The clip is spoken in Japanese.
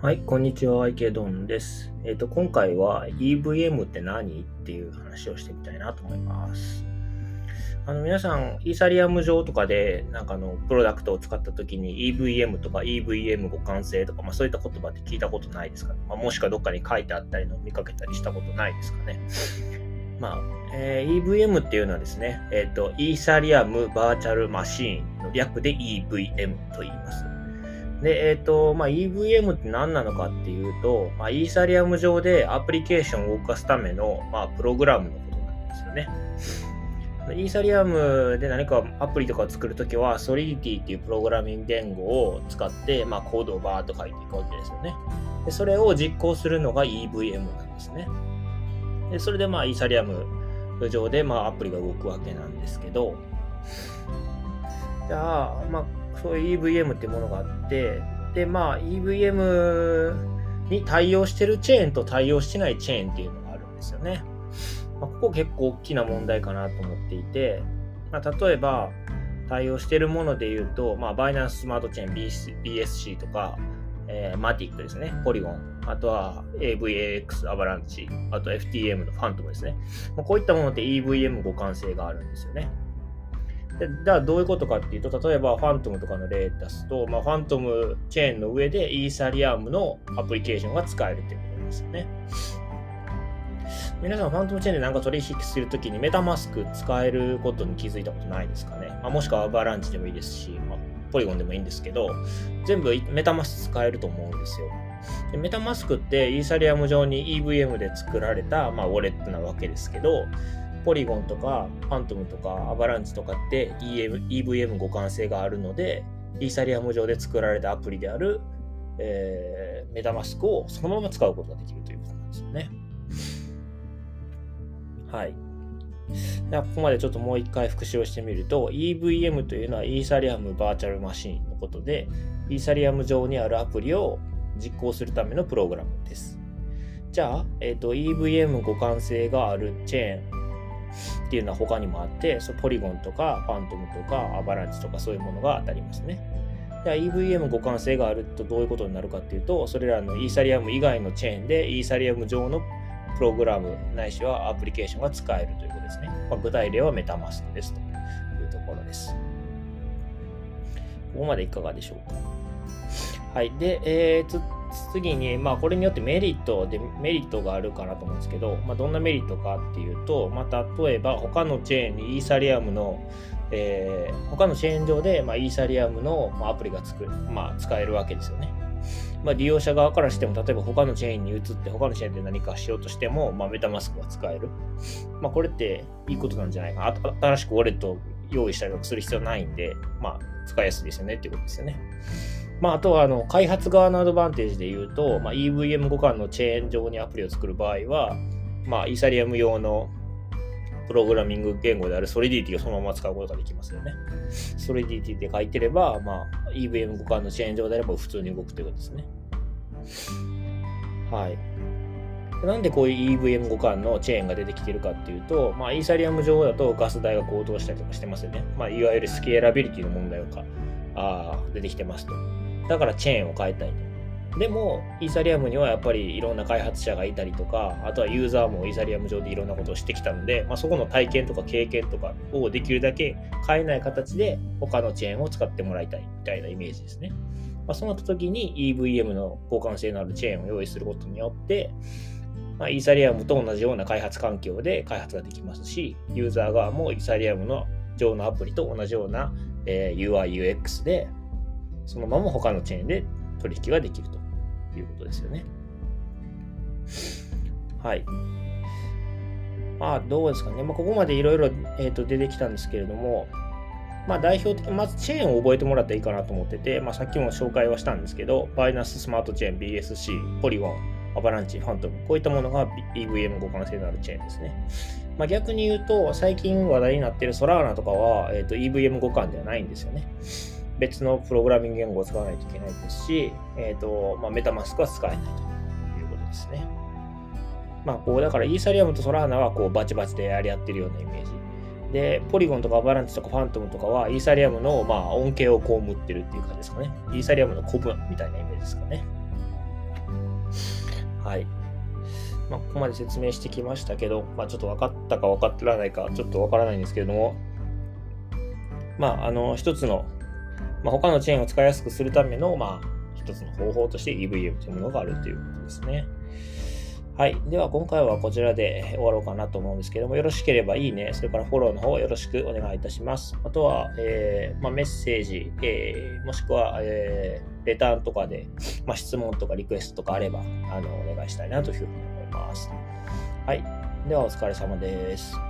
はい、こんにちは、池ドンです。えっ、ー、と、今回は EVM って何？っていう話をしてみたいなと思います。あの、皆さん、イーサリアム上とかで、なんかの、プロダクトを使った時に EVM とか EVM 互換性とか、まあそういった言葉って聞いたことないですか？ね。まあ、もしくはどっかに書いてあったりの見かけたりしたことないですかね？まあ、えー、EVM っていうのはですね、えっ、ー、と、イーサリアムバーチャルマシーンの略で EVM と言います。で、えっ、ー、と、まあ、EVM って何なのかっていうと、まあ、イーサリアム上でアプリケーションを動かすための、まあ、プログラムのことなんですよね。イーサリアムで何かアプリとかを作るときは、ソリディティっていうプログラミング言語を使って、まあ、コードをバーっと書いていくわけですよね。でそれを実行するのが EVM なんですね。でそれで、まあ、イーサリアム上で、まあ、アプリが動くわけなんですけど、じゃあ、まあ、そういう EVM ってものがあって、で、まあ EVM に対応してるチェーンと対応してないチェーンっていうのがあるんですよね。まあ、ここ結構大きな問題かなと思っていて、まあ、例えば対応してるもので言うと、まあ、バイナンススマートチェーン BSC とか、えー、マティックですね、ポリゴン、あとは AVAX、アバランチ、あと FTM のファントムですね。まあ、こういったものって EVM 互換性があるんですよね。でじゃあどういうことかっていうと、例えばファントムとかの例出すと、まあ、ファントムチェーンの上でイーサリアムのアプリケーションが使えるっていうことですよね。皆さん、ファントムチェーンで何か取引するときにメタマスク使えることに気づいたことないですかね？まあ、もしくはアバランチでもいいですし、まあ、ポリゴンでもいいんですけど、全部メタマスク使えると思うんですよ。でメタマスクってイーサリアム上に EVM で作られた、まあ、ウォレットなわけですけど、ポリゴンとかファントムとかアバランチとかって EVM 互換性があるので、イーサリアム上で作られたアプリである、えー、メタマスクをそのまま使うことができるということなんですよね。はい。ここまでちょっともう一回復習をしてみると、EVM というのはイーサリアムバーチャルマシンのことで、イーサリアム上にあるアプリを実行するためのプログラムです。じゃあ、えーと、EVM 互換性があるチェーンっていうのは他にもあって、そポリゴンとかファントムとかアバランチとかそういうものが当たりますね。で EVM 互換性があるとどういうことになるかっていうと、それらのイーサリアム以外のチェーンでイーサリアム上のプログラムないしはアプリケーションが使えるというですね。まあ、具体例はメタマスクですというところです。ここまでいかがでしょうか。はい。で、えー、次に、まあ、これによってメリットで、メリットがあるかなと思うんですけど、まあ、どんなメリットかっていうと、まあ、例えば他のチェーンにイーサリアムの、えー、他のチェーン上で、まあ、イーサリアムのまアプリが作る、まあ、使えるわけですよね。まあ、利用者側からしても、例えば他のチェーンに移って、他のチェーンで何かしようとしても、まあ、メタマスクが使える。まあ、これっていいことなんじゃないかな。新しくウォレットを用意したりとかする必要ないんで、まあ、使いやすいですよねっていうことですよね。まあ、あとはあの開発側のアドバンテージで言うと、まあ、EVM 互換のチェーン上にアプリを作る場合は、まあ、イーサリアム用のプログラミング言語であるソリディティをそのまま使うことができますよね。ソリディティって書いてれば、まあ、EVM 互換のチェーン上であれば普通に動くということですね。はい。なんでこういう EVM 互換のチェーンが出てきてるかっていうと、まあ、イーサリアム上だとガス代が高騰したりとかしてますよね。まあ、いわゆるスケーラビリティの問題があ出てきてますと。だからチェーンを変えたいと。でも、イーサリアムにはやっぱりいろんな開発者がいたりとか、あとはユーザーもイーサリアム上でいろんなことをしてきたので、まあ、そこの体験とか経験とかをできるだけ変えない形で他のチェーンを使ってもらいたいみたいなイメージですね。まあ、そうなった時に EVM の交換性のあるチェーンを用意することによって、まあ、イーサリアムと同じような開発環境で開発ができますし、ユーザー側もイーサリアムの上のアプリと同じような、えー、UI、UX でそのまま他のチェーンで取引ができるということですよね。はい。まあ、どうですかね。まあ、ここまでいろいろ出てきたんですけれども、まあ、代表的まずチェーンを覚えてもらったらいいかなと思ってて、まあ、さっきも紹介はしたんですけど、バイナススマートチェーン、BSC、ポリゴン、アバランチ、ファントム、こういったものが EVM 互換性のあるチェーンですね。まあ、逆に言うと、最近話題になっているソラーナとかは、えー、と EVM 互換ではないんですよね。別のプログラミング言語を使わないといけないですし、えっ、ー、と、まあ、メタマスクは使えないということですね。まあ、こう、だからイーサリアムとソラーナはこうバチバチでやり合ってるようなイメージ。で、ポリゴンとかアバランチとかファントムとかはイーサリアムのまあ恩恵を被ってるっていう感じですかね。イーサリアムの古文みたいなイメージですかね。はい。まあ、ここまで説明してきましたけど、まあ、ちょっと分かったか分からないか、ちょっと分からないんですけれども、まあ、あの、一つの、まあ、他のチェーンを使いやすくするための、まあ、一つの方法として EVM というものがあるということですね。はい。では、今回はこちらで終わろうかなと思うんですけども、よろしければいいね、それからフォローの方よろしくお願いいたします。あとは、えー、まあ、メッセージ、えー、もしくは、えー、レターンとかで、まあ、質問とかリクエストとかあれば、あの、お願いしたいなというふうに思います。はい。では、お疲れ様です。